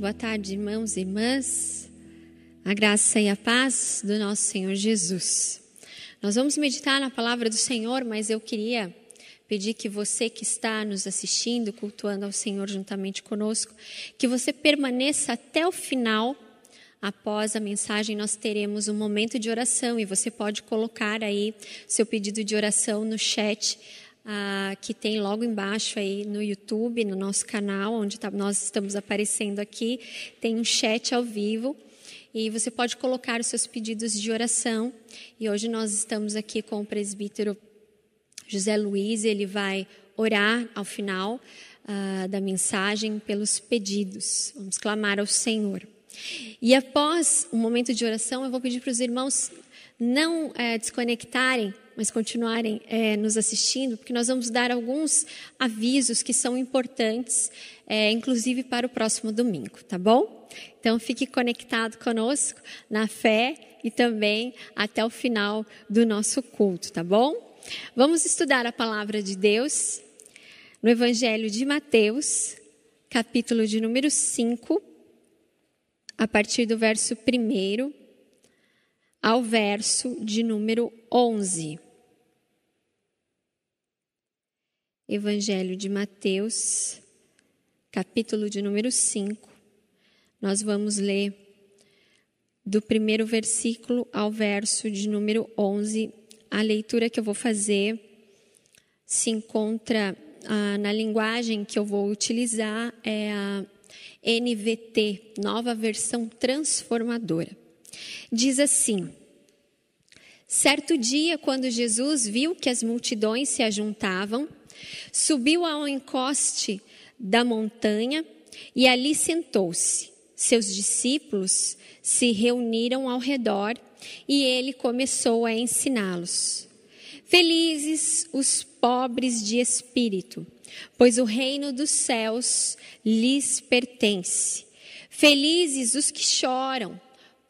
Boa tarde, irmãos e irmãs. A graça e a paz do nosso Senhor Jesus. Nós vamos meditar na palavra do Senhor, mas eu queria pedir que você que está nos assistindo, cultuando ao Senhor juntamente conosco, que você permaneça até o final. Após a mensagem, nós teremos um momento de oração e você pode colocar aí seu pedido de oração no chat ah, que tem logo embaixo aí no YouTube, no nosso canal, onde tá, nós estamos aparecendo aqui, tem um chat ao vivo e você pode colocar os seus pedidos de oração. E hoje nós estamos aqui com o presbítero José Luiz, ele vai orar ao final ah, da mensagem pelos pedidos. Vamos clamar ao Senhor. E após o momento de oração, eu vou pedir para os irmãos não é, desconectarem mas continuarem é, nos assistindo, porque nós vamos dar alguns avisos que são importantes, é, inclusive para o próximo domingo, tá bom? Então fique conectado conosco na fé e também até o final do nosso culto, tá bom? Vamos estudar a palavra de Deus no Evangelho de Mateus, capítulo de número 5, a partir do verso 1 ao verso de número 11. Evangelho de Mateus, capítulo de número 5. Nós vamos ler do primeiro versículo ao verso de número 11. A leitura que eu vou fazer se encontra ah, na linguagem que eu vou utilizar é a NVT, nova versão transformadora. Diz assim: Certo dia, quando Jesus viu que as multidões se ajuntavam, Subiu ao encoste da montanha e ali sentou-se. Seus discípulos se reuniram ao redor e ele começou a ensiná-los. Felizes os pobres de espírito, pois o reino dos céus lhes pertence. Felizes os que choram,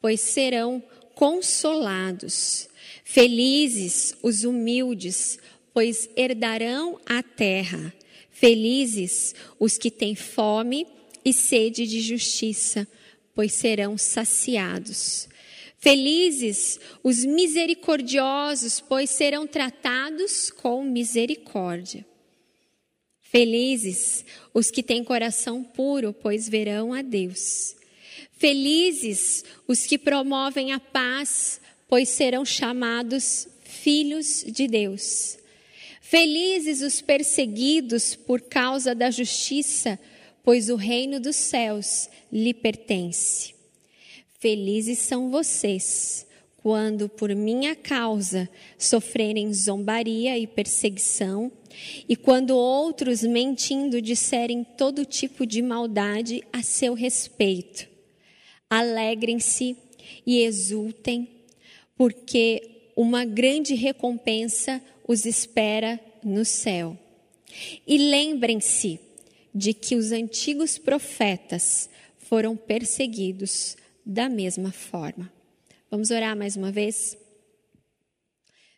pois serão consolados. Felizes os humildes, pois herdarão a terra. Felizes os que têm fome e sede de justiça, pois serão saciados. Felizes os misericordiosos, pois serão tratados com misericórdia. Felizes os que têm coração puro, pois verão a Deus. Felizes os que promovem a paz, pois serão chamados filhos de Deus. Felizes os perseguidos por causa da justiça, pois o reino dos céus lhe pertence. Felizes são vocês quando por minha causa sofrerem zombaria e perseguição, e quando outros mentindo disserem todo tipo de maldade a seu respeito. Alegrem-se e exultem, porque uma grande recompensa os espera no céu. E lembrem-se de que os antigos profetas foram perseguidos da mesma forma. Vamos orar mais uma vez?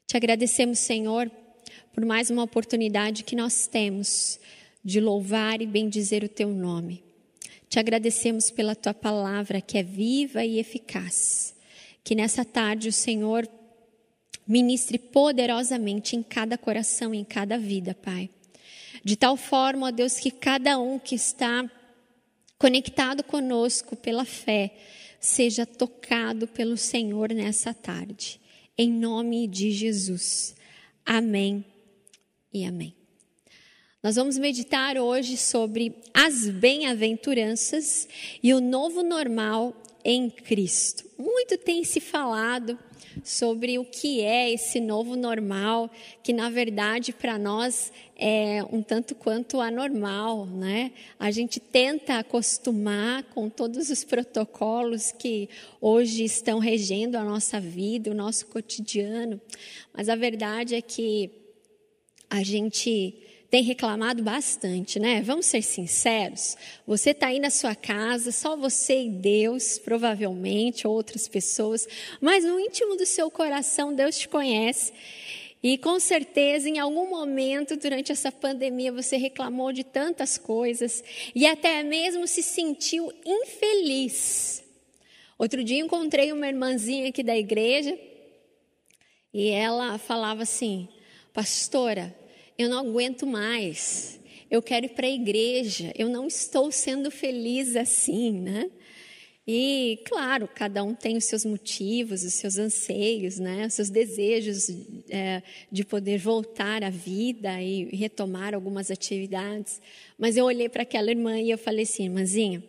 Te agradecemos, Senhor, por mais uma oportunidade que nós temos de louvar e bendizer o teu nome. Te agradecemos pela tua palavra que é viva e eficaz. Que nessa tarde o Senhor ministre poderosamente em cada coração, em cada vida, Pai. De tal forma, ó Deus, que cada um que está conectado conosco pela fé seja tocado pelo Senhor nessa tarde. Em nome de Jesus. Amém e amém. Nós vamos meditar hoje sobre as bem-aventuranças e o novo normal em Cristo. Muito tem se falado sobre o que é esse novo normal, que na verdade para nós é um tanto quanto anormal, né? A gente tenta acostumar com todos os protocolos que hoje estão regendo a nossa vida, o nosso cotidiano, mas a verdade é que a gente tem reclamado bastante, né? Vamos ser sinceros. Você está aí na sua casa, só você e Deus, provavelmente, outras pessoas, mas no íntimo do seu coração, Deus te conhece. E com certeza, em algum momento durante essa pandemia, você reclamou de tantas coisas e até mesmo se sentiu infeliz. Outro dia encontrei uma irmãzinha aqui da igreja e ela falava assim: Pastora, eu não aguento mais, eu quero ir para a igreja, eu não estou sendo feliz assim, né? E, claro, cada um tem os seus motivos, os seus anseios, né? os seus desejos é, de poder voltar à vida e retomar algumas atividades. Mas eu olhei para aquela irmã e eu falei assim, irmãzinha,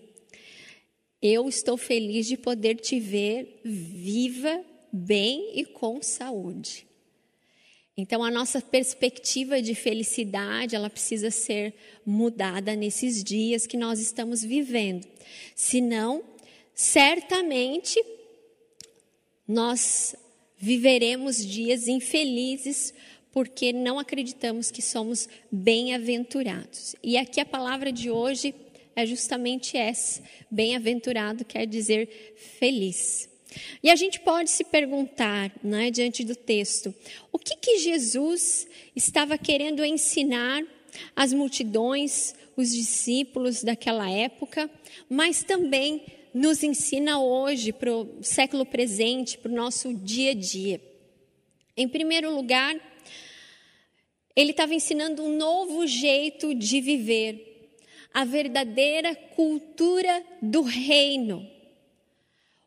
eu estou feliz de poder te ver viva, bem e com saúde. Então a nossa perspectiva de felicidade, ela precisa ser mudada nesses dias que nós estamos vivendo. Senão, certamente nós viveremos dias infelizes porque não acreditamos que somos bem-aventurados. E aqui a palavra de hoje é justamente essa: bem-aventurado quer dizer feliz. E a gente pode se perguntar, né, diante do texto, o que, que Jesus estava querendo ensinar às multidões, os discípulos daquela época, mas também nos ensina hoje, para o século presente, para o nosso dia a dia? Em primeiro lugar, ele estava ensinando um novo jeito de viver, a verdadeira cultura do reino.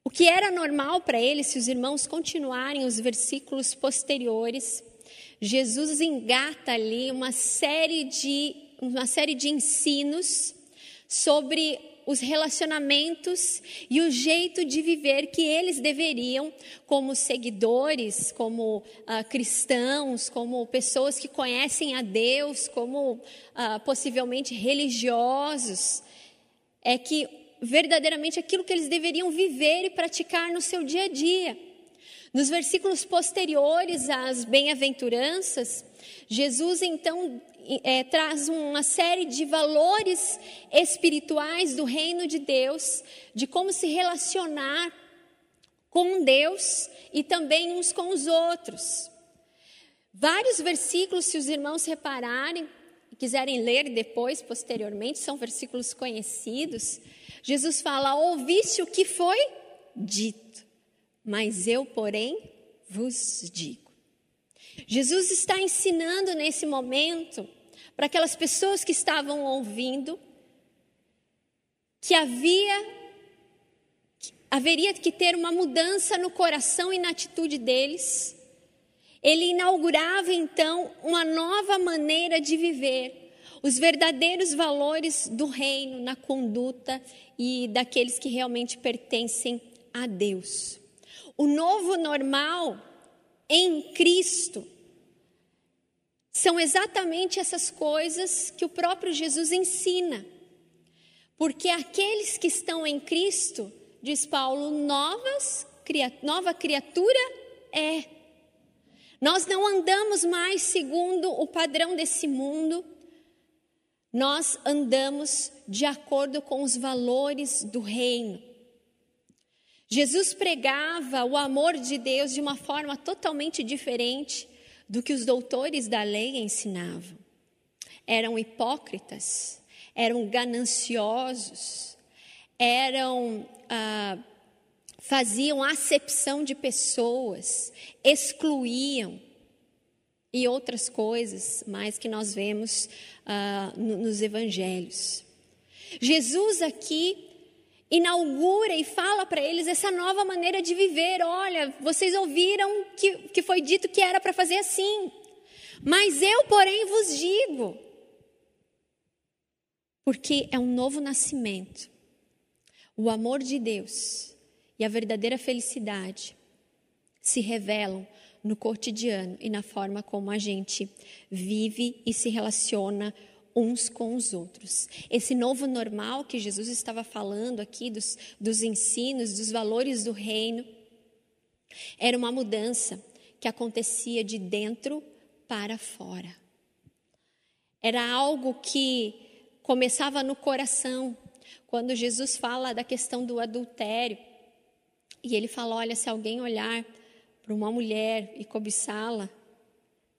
O que era normal para ele, se os irmãos continuarem os versículos posteriores, Jesus engata ali uma série de, uma série de ensinos sobre os relacionamentos e o jeito de viver que eles deveriam, como seguidores, como uh, cristãos, como pessoas que conhecem a Deus, como uh, possivelmente religiosos, é que verdadeiramente aquilo que eles deveriam viver e praticar no seu dia a dia. Nos versículos posteriores às bem-aventuranças, Jesus então é, traz uma série de valores espirituais do reino de Deus, de como se relacionar com Deus e também uns com os outros. Vários versículos, se os irmãos repararem quiserem ler depois, posteriormente, são versículos conhecidos. Jesus fala: Ouviste o que foi dito, mas eu, porém, vos digo. Jesus está ensinando nesse momento para aquelas pessoas que estavam ouvindo que havia haveria que ter uma mudança no coração e na atitude deles. Ele inaugurava então uma nova maneira de viver, os verdadeiros valores do reino na conduta e daqueles que realmente pertencem a Deus. O novo normal em Cristo são exatamente essas coisas que o próprio Jesus ensina. Porque aqueles que estão em Cristo, diz Paulo, novas, nova criatura é. Nós não andamos mais segundo o padrão desse mundo, nós andamos de acordo com os valores do reino. Jesus pregava o amor de Deus de uma forma totalmente diferente do que os doutores da lei ensinavam. Eram hipócritas, eram gananciosos, eram ah, faziam acepção de pessoas, excluíam e outras coisas mais que nós vemos ah, nos evangelhos. Jesus aqui inaugura e fala para eles essa nova maneira de viver. Olha, vocês ouviram que, que foi dito que era para fazer assim, mas eu, porém, vos digo. Porque é um novo nascimento. O amor de Deus e a verdadeira felicidade se revelam no cotidiano e na forma como a gente vive e se relaciona uns com os outros. Esse novo normal que Jesus estava falando aqui, dos, dos ensinos, dos valores do reino, era uma mudança que acontecia de dentro para fora. Era algo que começava no coração, quando Jesus fala da questão do adultério. E ele fala: olha, se alguém olhar para uma mulher e cobiçá-la,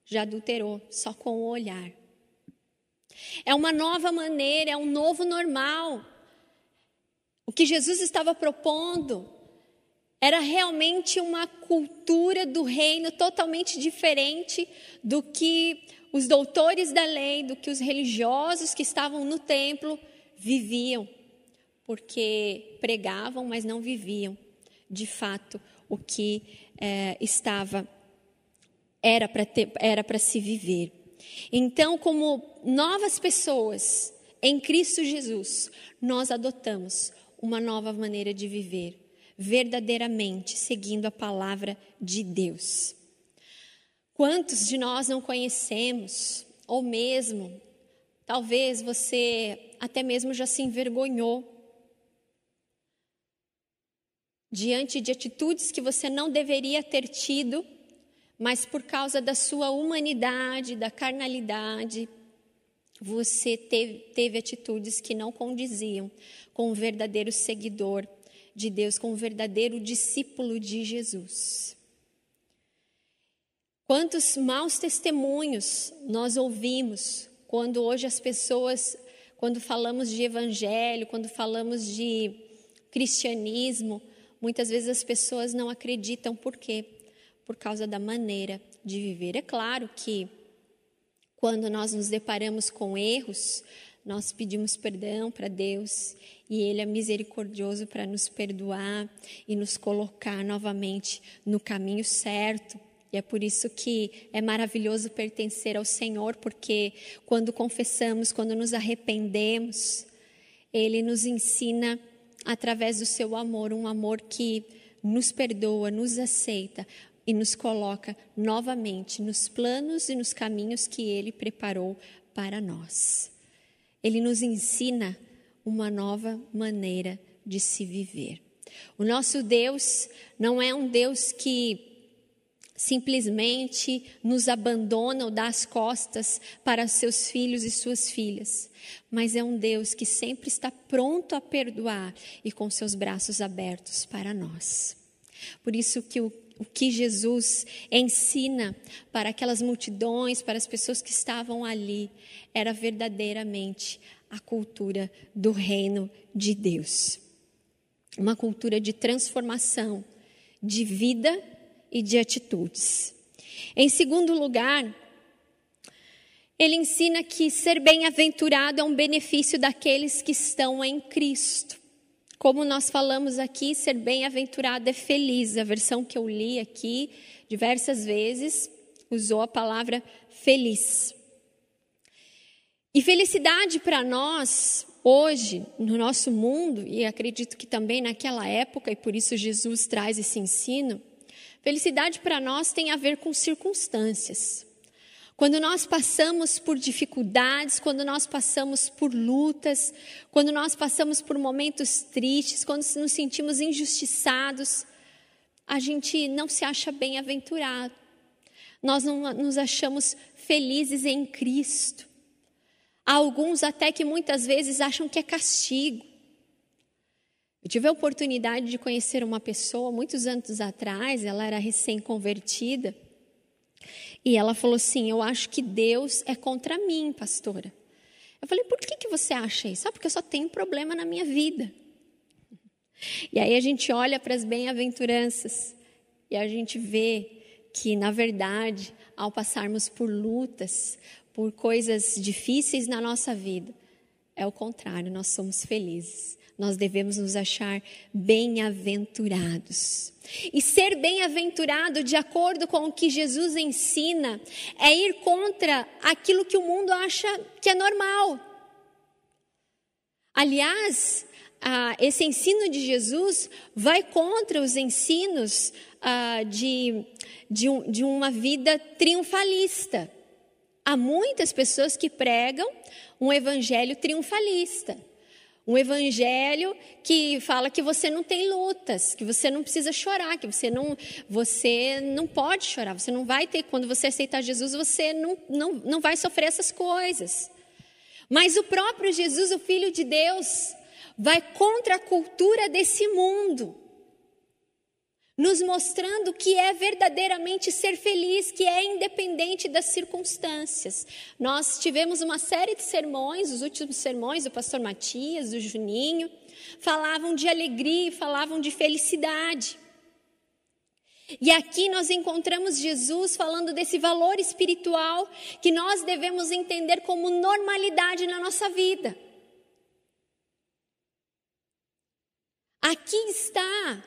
já adulterou só com o olhar. É uma nova maneira, é um novo normal. O que Jesus estava propondo era realmente uma cultura do reino totalmente diferente do que os doutores da lei, do que os religiosos que estavam no templo viviam, porque pregavam, mas não viviam de fato o que é, estava era para era para se viver. Então, como novas pessoas em Cristo Jesus, nós adotamos uma nova maneira de viver, verdadeiramente seguindo a palavra de Deus. Quantos de nós não conhecemos, ou mesmo, talvez você até mesmo já se envergonhou diante de atitudes que você não deveria ter tido, mas por causa da sua humanidade, da carnalidade, você teve, teve atitudes que não condiziam com o verdadeiro seguidor de Deus, com o verdadeiro discípulo de Jesus. Quantos maus testemunhos nós ouvimos quando hoje as pessoas, quando falamos de evangelho, quando falamos de cristianismo, muitas vezes as pessoas não acreditam por quê? Por causa da maneira de viver. É claro que quando nós nos deparamos com erros, nós pedimos perdão para Deus e Ele é misericordioso para nos perdoar e nos colocar novamente no caminho certo. E é por isso que é maravilhoso pertencer ao Senhor, porque quando confessamos, quando nos arrependemos, Ele nos ensina através do seu amor, um amor que nos perdoa, nos aceita e nos coloca novamente nos planos e nos caminhos que Ele preparou para nós. Ele nos ensina uma nova maneira de se viver. O nosso Deus não é um Deus que simplesmente nos abandona ou dá as costas para seus filhos e suas filhas, mas é um Deus que sempre está pronto a perdoar e com seus braços abertos para nós. Por isso que o, o que Jesus ensina para aquelas multidões, para as pessoas que estavam ali, era verdadeiramente a cultura do reino de Deus. Uma cultura de transformação, de vida e de atitudes. Em segundo lugar, ele ensina que ser bem-aventurado é um benefício daqueles que estão em Cristo. Como nós falamos aqui, ser bem-aventurado é feliz. A versão que eu li aqui diversas vezes usou a palavra feliz. E felicidade para nós, hoje, no nosso mundo, e acredito que também naquela época, e por isso Jesus traz esse ensino, Felicidade para nós tem a ver com circunstâncias. Quando nós passamos por dificuldades, quando nós passamos por lutas, quando nós passamos por momentos tristes, quando nos sentimos injustiçados, a gente não se acha bem-aventurado. Nós não nos achamos felizes em Cristo. Há alguns até que muitas vezes acham que é castigo. Eu tive a oportunidade de conhecer uma pessoa muitos anos atrás, ela era recém-convertida, e ela falou assim: Eu acho que Deus é contra mim, pastora. Eu falei: Por que, que você acha isso? Ah, porque eu só tenho problema na minha vida. E aí a gente olha para as bem-aventuranças e a gente vê que, na verdade, ao passarmos por lutas, por coisas difíceis na nossa vida, é o contrário, nós somos felizes nós devemos nos achar bem-aventurados. E ser bem-aventurado, de acordo com o que Jesus ensina, é ir contra aquilo que o mundo acha que é normal. Aliás, esse ensino de Jesus vai contra os ensinos de, de uma vida triunfalista. Há muitas pessoas que pregam um evangelho triunfalista. Um evangelho que fala que você não tem lutas, que você não precisa chorar, que você não, você não pode chorar, você não vai ter, quando você aceitar Jesus, você não, não, não vai sofrer essas coisas. Mas o próprio Jesus, o Filho de Deus, vai contra a cultura desse mundo. Nos mostrando que é verdadeiramente ser feliz, que é independente das circunstâncias. Nós tivemos uma série de sermões, os últimos sermões do pastor Matias, do Juninho, falavam de alegria, falavam de felicidade. E aqui nós encontramos Jesus falando desse valor espiritual que nós devemos entender como normalidade na nossa vida. Aqui está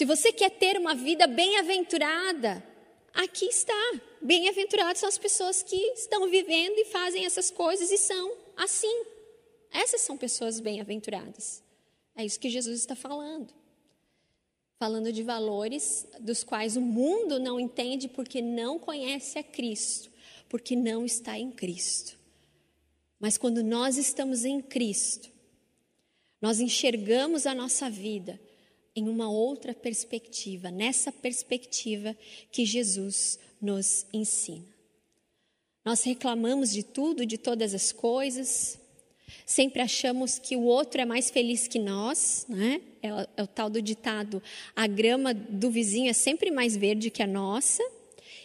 se você quer ter uma vida bem-aventurada, aqui está. Bem-aventuradas são as pessoas que estão vivendo e fazem essas coisas e são assim. Essas são pessoas bem-aventuradas. É isso que Jesus está falando. Falando de valores dos quais o mundo não entende porque não conhece a Cristo, porque não está em Cristo. Mas quando nós estamos em Cristo, nós enxergamos a nossa vida em uma outra perspectiva, nessa perspectiva que Jesus nos ensina. Nós reclamamos de tudo, de todas as coisas, sempre achamos que o outro é mais feliz que nós, né? É é o tal do ditado: a grama do vizinho é sempre mais verde que a nossa.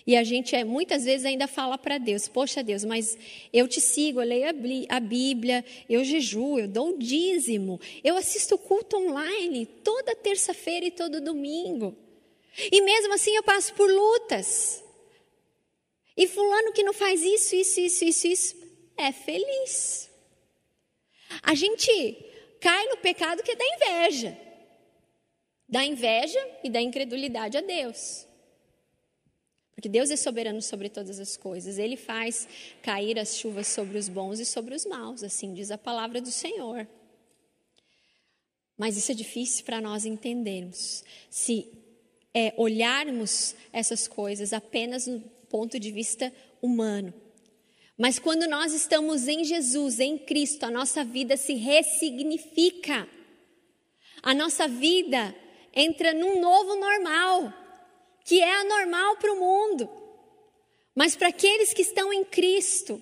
E a gente é, muitas vezes ainda fala para Deus: Poxa, Deus, mas eu te sigo, eu leio a Bíblia, eu jejuo, eu dou o dízimo, eu assisto culto online toda terça-feira e todo domingo. E mesmo assim eu passo por lutas. E Fulano que não faz isso, isso, isso, isso, isso, é feliz. A gente cai no pecado que é da inveja. Da inveja e da incredulidade a Deus. Porque Deus é soberano sobre todas as coisas. Ele faz cair as chuvas sobre os bons e sobre os maus, assim diz a palavra do Senhor. Mas isso é difícil para nós entendermos. Se é, olharmos essas coisas apenas do ponto de vista humano. Mas quando nós estamos em Jesus, em Cristo, a nossa vida se ressignifica. A nossa vida entra num novo normal que é anormal para o mundo. Mas para aqueles que estão em Cristo,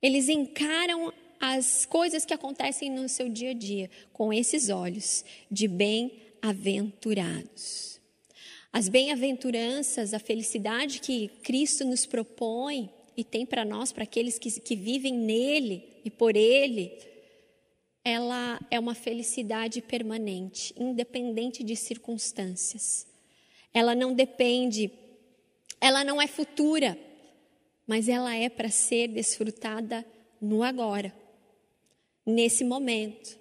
eles encaram as coisas que acontecem no seu dia a dia com esses olhos de bem-aventurados. As bem-aventuranças, a felicidade que Cristo nos propõe e tem para nós, para aqueles que, que vivem nele e por ele, ela é uma felicidade permanente, independente de circunstâncias ela não depende, ela não é futura, mas ela é para ser desfrutada no agora, nesse momento.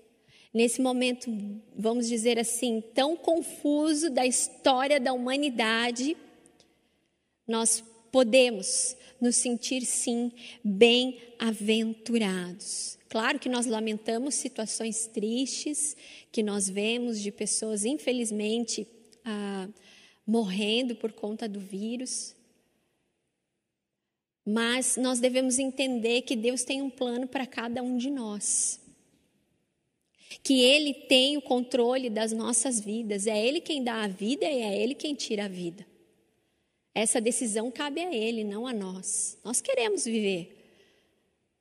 Nesse momento, vamos dizer assim, tão confuso da história da humanidade, nós podemos nos sentir sim bem-aventurados. Claro que nós lamentamos situações tristes que nós vemos de pessoas, infelizmente, ah, morrendo por conta do vírus. Mas nós devemos entender que Deus tem um plano para cada um de nós. Que Ele tem o controle das nossas vidas. É Ele quem dá a vida e é Ele quem tira a vida. Essa decisão cabe a Ele, não a nós. Nós queremos viver.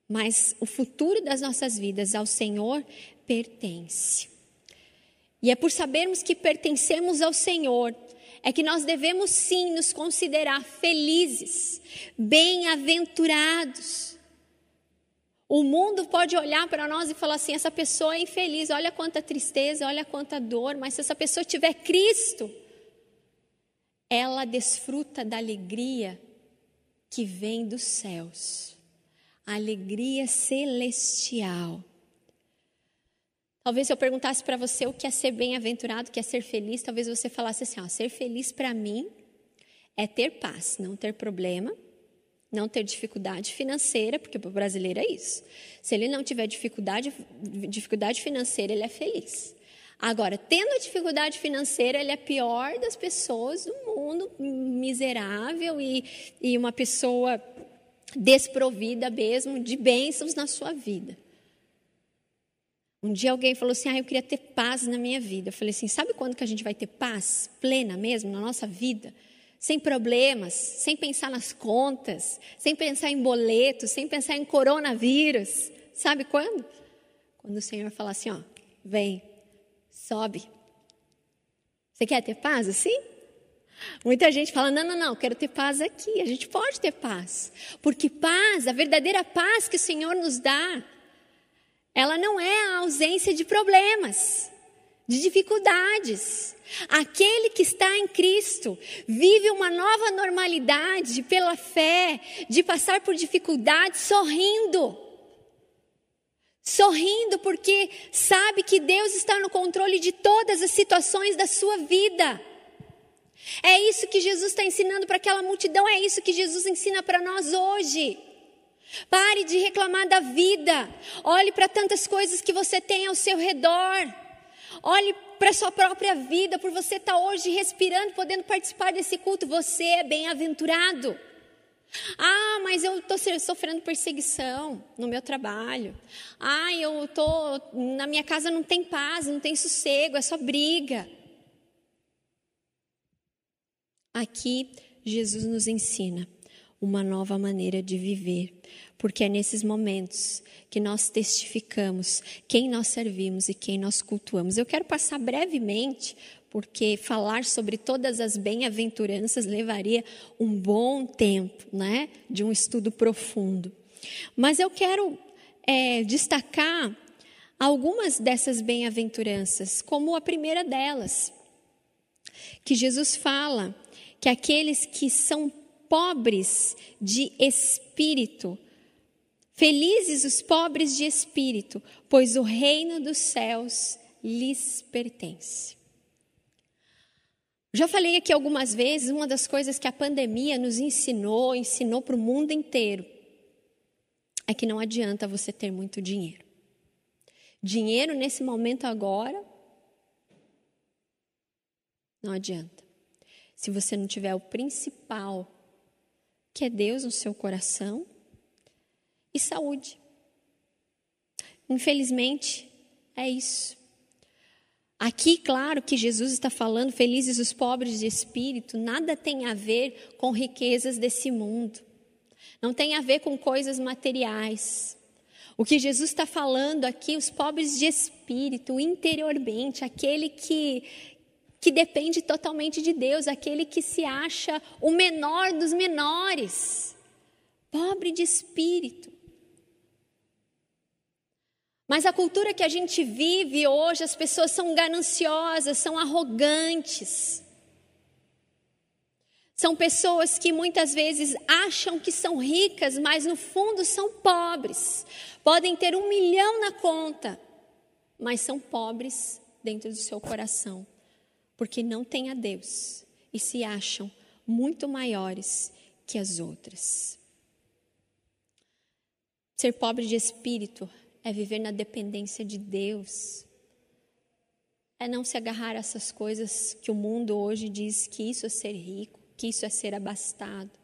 Mas o futuro das nossas vidas ao Senhor pertence. E é por sabermos que pertencemos ao Senhor é que nós devemos sim nos considerar felizes, bem-aventurados. O mundo pode olhar para nós e falar assim: essa pessoa é infeliz, olha quanta tristeza, olha quanta dor, mas se essa pessoa tiver Cristo, ela desfruta da alegria que vem dos céus, a alegria celestial. Talvez eu perguntasse para você o que é ser bem-aventurado, o que é ser feliz, talvez você falasse assim: ó, ser feliz para mim é ter paz, não ter problema, não ter dificuldade financeira, porque para o brasileiro é isso. Se ele não tiver dificuldade, dificuldade financeira, ele é feliz. Agora, tendo dificuldade financeira, ele é a pior das pessoas do mundo, miserável e, e uma pessoa desprovida mesmo de bênçãos na sua vida. Um dia alguém falou assim: Ah, eu queria ter paz na minha vida. Eu falei assim: Sabe quando que a gente vai ter paz plena mesmo na nossa vida? Sem problemas, sem pensar nas contas, sem pensar em boletos, sem pensar em coronavírus. Sabe quando? Quando o Senhor fala assim: Ó, vem, sobe, Você quer ter paz assim? Muita gente fala: não, não, não, quero ter paz aqui. A gente pode ter paz. Porque paz, a verdadeira paz que o Senhor nos dá, ela não é a ausência de problemas, de dificuldades. Aquele que está em Cristo vive uma nova normalidade pela fé, de passar por dificuldades sorrindo. Sorrindo porque sabe que Deus está no controle de todas as situações da sua vida. É isso que Jesus está ensinando para aquela multidão, é isso que Jesus ensina para nós hoje. Pare de reclamar da vida. Olhe para tantas coisas que você tem ao seu redor. Olhe para a sua própria vida, por você estar tá hoje respirando, podendo participar desse culto. Você é bem-aventurado. Ah, mas eu estou sofrendo perseguição no meu trabalho. Ah, eu estou. Na minha casa não tem paz, não tem sossego, é só briga. Aqui, Jesus nos ensina uma nova maneira de viver, porque é nesses momentos que nós testificamos quem nós servimos e quem nós cultuamos. Eu quero passar brevemente, porque falar sobre todas as bem-aventuranças levaria um bom tempo, né, de um estudo profundo. Mas eu quero é, destacar algumas dessas bem-aventuranças, como a primeira delas, que Jesus fala que aqueles que são pobres de espírito, felizes os pobres de espírito, pois o reino dos céus lhes pertence. Já falei aqui algumas vezes, uma das coisas que a pandemia nos ensinou, ensinou para o mundo inteiro, é que não adianta você ter muito dinheiro. Dinheiro nesse momento agora, não adianta se você não tiver o principal, que é Deus no seu coração, e saúde. Infelizmente, é isso. Aqui, claro que Jesus está falando, felizes os pobres de espírito, nada tem a ver com riquezas desse mundo, não tem a ver com coisas materiais. O que Jesus está falando aqui, os pobres de espírito, interiormente, aquele que, que depende totalmente de Deus, aquele que se acha o menor dos menores, pobre de espírito. Mas a cultura que a gente vive hoje, as pessoas são gananciosas, são arrogantes. São pessoas que muitas vezes acham que são ricas, mas no fundo são pobres. Podem ter um milhão na conta, mas são pobres dentro do seu coração porque não têm a Deus e se acham muito maiores que as outras. Ser pobre de espírito é viver na dependência de Deus. É não se agarrar a essas coisas que o mundo hoje diz que isso é ser rico, que isso é ser abastado.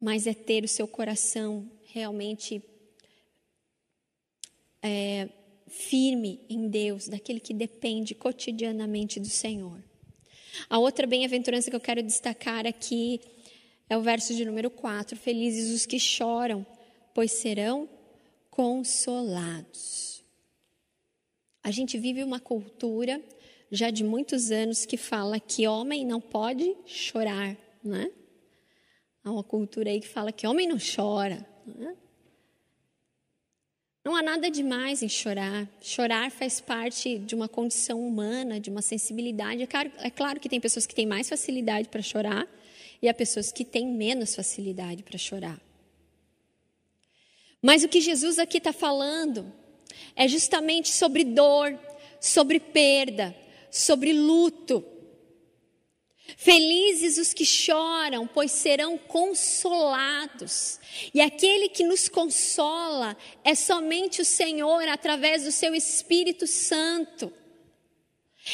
Mas é ter o seu coração realmente é, firme em Deus, daquele que depende cotidianamente do Senhor. A outra bem-aventurança que eu quero destacar aqui é o verso de número 4: Felizes os que choram, pois serão consolados. A gente vive uma cultura já de muitos anos que fala que homem não pode chorar, né? Há uma cultura aí que fala que homem não chora. Né? Não há nada demais em chorar. Chorar faz parte de uma condição humana, de uma sensibilidade. É claro, é claro que tem pessoas que têm mais facilidade para chorar e há pessoas que têm menos facilidade para chorar. Mas o que Jesus aqui está falando é justamente sobre dor, sobre perda, sobre luto. Felizes os que choram, pois serão consolados. E aquele que nos consola é somente o Senhor através do seu Espírito Santo.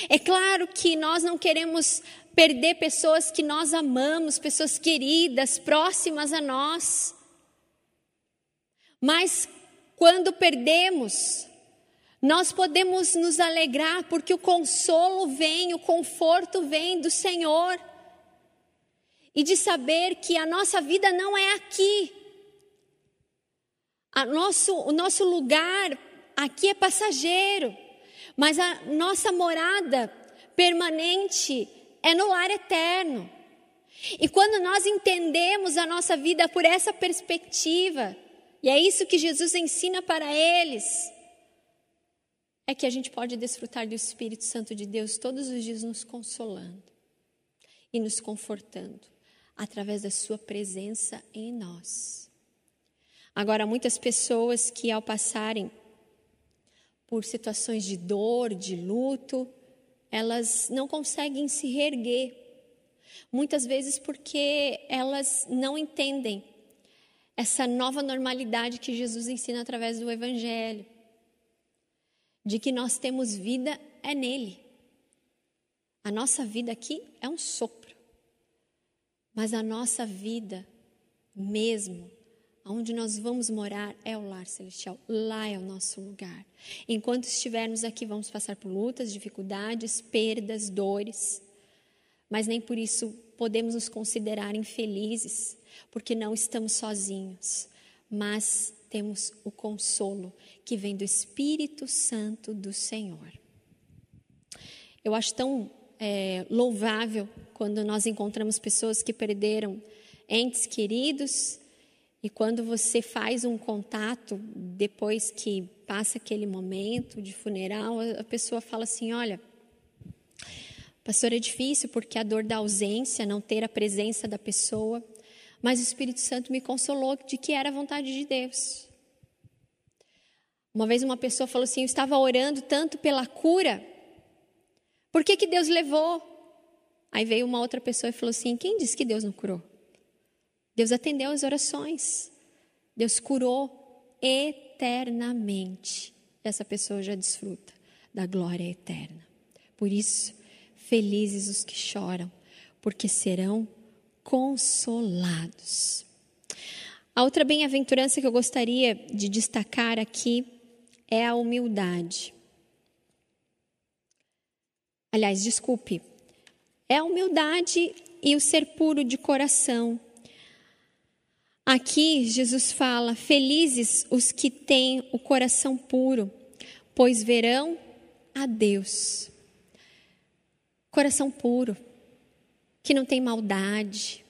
É claro que nós não queremos perder pessoas que nós amamos, pessoas queridas, próximas a nós. Mas quando perdemos, nós podemos nos alegrar porque o consolo vem, o conforto vem do Senhor. E de saber que a nossa vida não é aqui. A nosso, o nosso lugar aqui é passageiro, mas a nossa morada permanente é no lar eterno. E quando nós entendemos a nossa vida por essa perspectiva, e é isso que Jesus ensina para eles, é que a gente pode desfrutar do Espírito Santo de Deus todos os dias nos consolando e nos confortando através da Sua presença em nós. Agora, muitas pessoas que ao passarem por situações de dor, de luto, elas não conseguem se reerguer. Muitas vezes porque elas não entendem essa nova normalidade que Jesus ensina através do Evangelho, de que nós temos vida é nele. A nossa vida aqui é um sopro, mas a nossa vida mesmo Onde nós vamos morar é o lar celestial, lá é o nosso lugar. Enquanto estivermos aqui, vamos passar por lutas, dificuldades, perdas, dores, mas nem por isso podemos nos considerar infelizes, porque não estamos sozinhos, mas temos o consolo que vem do Espírito Santo do Senhor. Eu acho tão é, louvável quando nós encontramos pessoas que perderam entes queridos e quando você faz um contato, depois que passa aquele momento de funeral, a pessoa fala assim: Olha, pastor, é difícil porque a dor da ausência, não ter a presença da pessoa, mas o Espírito Santo me consolou de que era a vontade de Deus. Uma vez uma pessoa falou assim: Eu estava orando tanto pela cura, por que, que Deus levou? Aí veio uma outra pessoa e falou assim: Quem disse que Deus não curou? Deus atendeu as orações. Deus curou eternamente. Essa pessoa já desfruta da glória eterna. Por isso, felizes os que choram, porque serão consolados. A outra bem-aventurança que eu gostaria de destacar aqui é a humildade. Aliás, desculpe, é a humildade e o ser puro de coração Aqui Jesus fala: Felizes os que têm o coração puro, pois verão a Deus. Coração puro, que não tem maldade,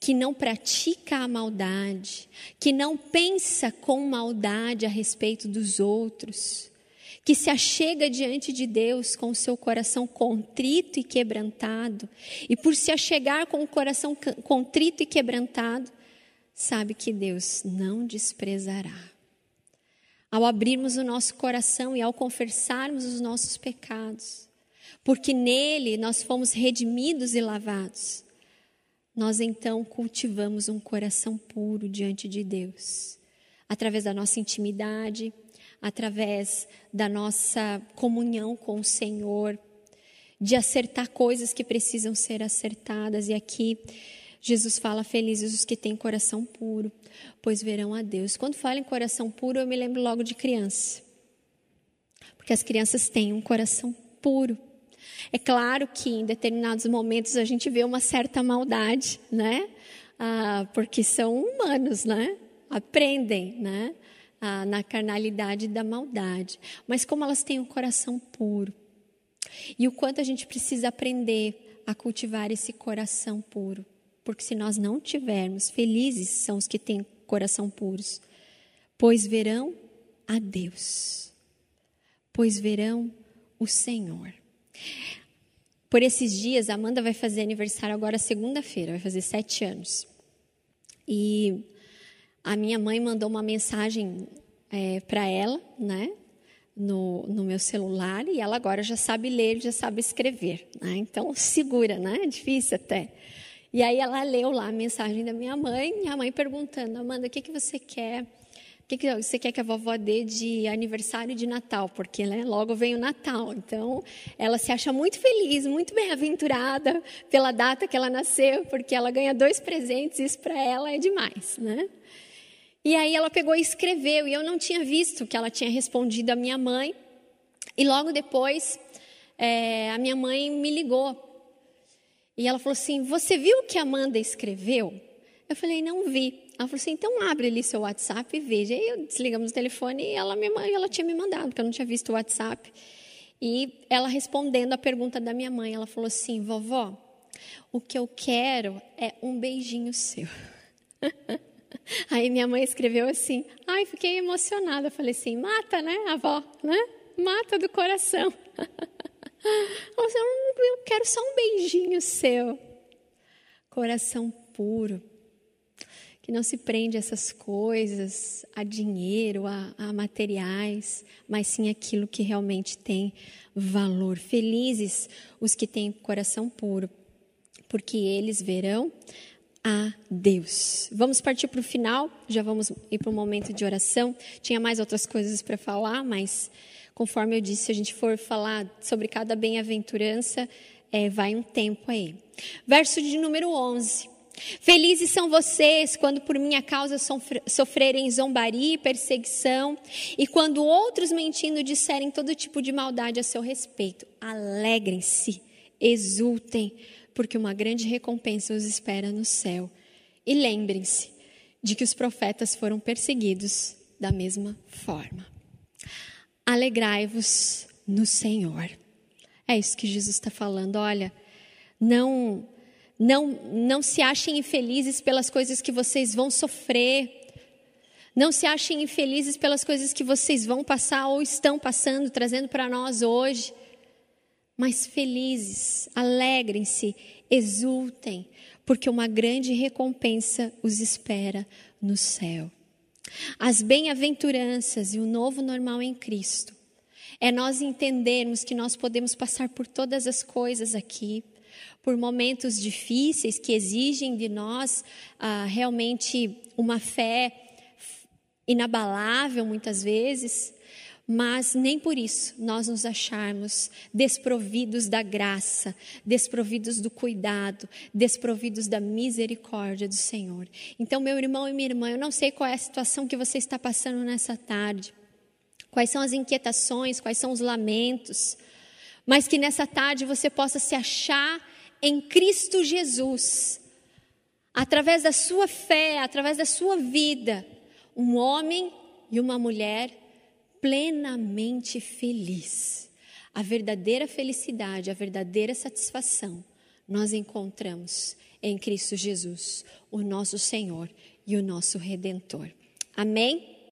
que não pratica a maldade, que não pensa com maldade a respeito dos outros, que se achega diante de Deus com o seu coração contrito e quebrantado, e por se achegar com o coração contrito e quebrantado, sabe que Deus não desprezará. Ao abrirmos o nosso coração e ao confessarmos os nossos pecados, porque nele nós fomos redimidos e lavados, nós então cultivamos um coração puro diante de Deus, através da nossa intimidade, através da nossa comunhão com o Senhor, de acertar coisas que precisam ser acertadas. E aqui Jesus fala: Felizes os que têm coração puro, pois verão a Deus. Quando fala em coração puro, eu me lembro logo de criança. Porque as crianças têm um coração puro. É claro que em determinados momentos a gente vê uma certa maldade, né? Ah, porque são humanos, né? Aprendem, né? Ah, na carnalidade da maldade. Mas como elas têm um coração puro. E o quanto a gente precisa aprender a cultivar esse coração puro. Porque se nós não tivermos, felizes são os que têm coração puros, pois verão a Deus, pois verão o Senhor. Por esses dias, a Amanda vai fazer aniversário agora segunda-feira, vai fazer sete anos. E a minha mãe mandou uma mensagem é, para ela, né? No, no, meu celular e ela agora já sabe ler, já sabe escrever. Né? Então, segura, né? É difícil até. E aí ela leu lá a mensagem da minha mãe, minha mãe perguntando, Amanda, o que, que você quer? O que, que você quer que a vovó dê de aniversário de Natal? Porque né, logo vem o Natal. Então, ela se acha muito feliz, muito bem-aventurada pela data que ela nasceu, porque ela ganha dois presentes, isso para ela é demais, né? E aí ela pegou e escreveu, e eu não tinha visto que ela tinha respondido à minha mãe. E logo depois, é, a minha mãe me ligou e ela falou assim: Você viu o que a Amanda escreveu? Eu falei: Não vi. Ela falou assim: Então abre ali seu WhatsApp e veja. Aí eu desligamos o telefone e ela, me, ela tinha me mandado, porque eu não tinha visto o WhatsApp. E ela respondendo a pergunta da minha mãe, ela falou assim: vovó, o que eu quero é um beijinho seu. Aí minha mãe escreveu assim: ai, fiquei emocionada. Eu falei assim: mata, né, avó, né? Mata do coração. Eu quero só um beijinho seu. Coração puro, que não se prende a essas coisas, a dinheiro, a, a materiais, mas sim aquilo que realmente tem valor. Felizes os que têm coração puro, porque eles verão a Deus. Vamos partir para o final, já vamos ir para o momento de oração. Tinha mais outras coisas para falar, mas conforme eu disse, se a gente for falar sobre cada bem-aventurança, é, vai um tempo aí. Verso de número 11. Felizes são vocês quando por minha causa sofrerem zombaria e perseguição, e quando outros mentindo disserem todo tipo de maldade a seu respeito. Alegrem-se, exultem, porque uma grande recompensa os espera no céu. E lembrem-se de que os profetas foram perseguidos da mesma forma. Alegrai-vos no Senhor. É isso que Jesus está falando. Olha, não não, não se achem infelizes pelas coisas que vocês vão sofrer. Não se achem infelizes pelas coisas que vocês vão passar ou estão passando, trazendo para nós hoje. Mas felizes, alegrem-se, exultem, porque uma grande recompensa os espera no céu. As bem-aventuranças e o novo normal em Cristo é nós entendermos que nós podemos passar por todas as coisas aqui, por momentos difíceis que exigem de nós ah, realmente uma fé inabalável muitas vezes, mas nem por isso nós nos acharmos desprovidos da graça, desprovidos do cuidado, desprovidos da misericórdia do Senhor. Então, meu irmão e minha irmã, eu não sei qual é a situação que você está passando nessa tarde, quais são as inquietações, quais são os lamentos, mas que nessa tarde você possa se achar em Cristo Jesus, através da sua fé, através da sua vida, um homem e uma mulher plenamente feliz. A verdadeira felicidade, a verdadeira satisfação, nós encontramos em Cristo Jesus, o nosso Senhor e o nosso Redentor. Amém?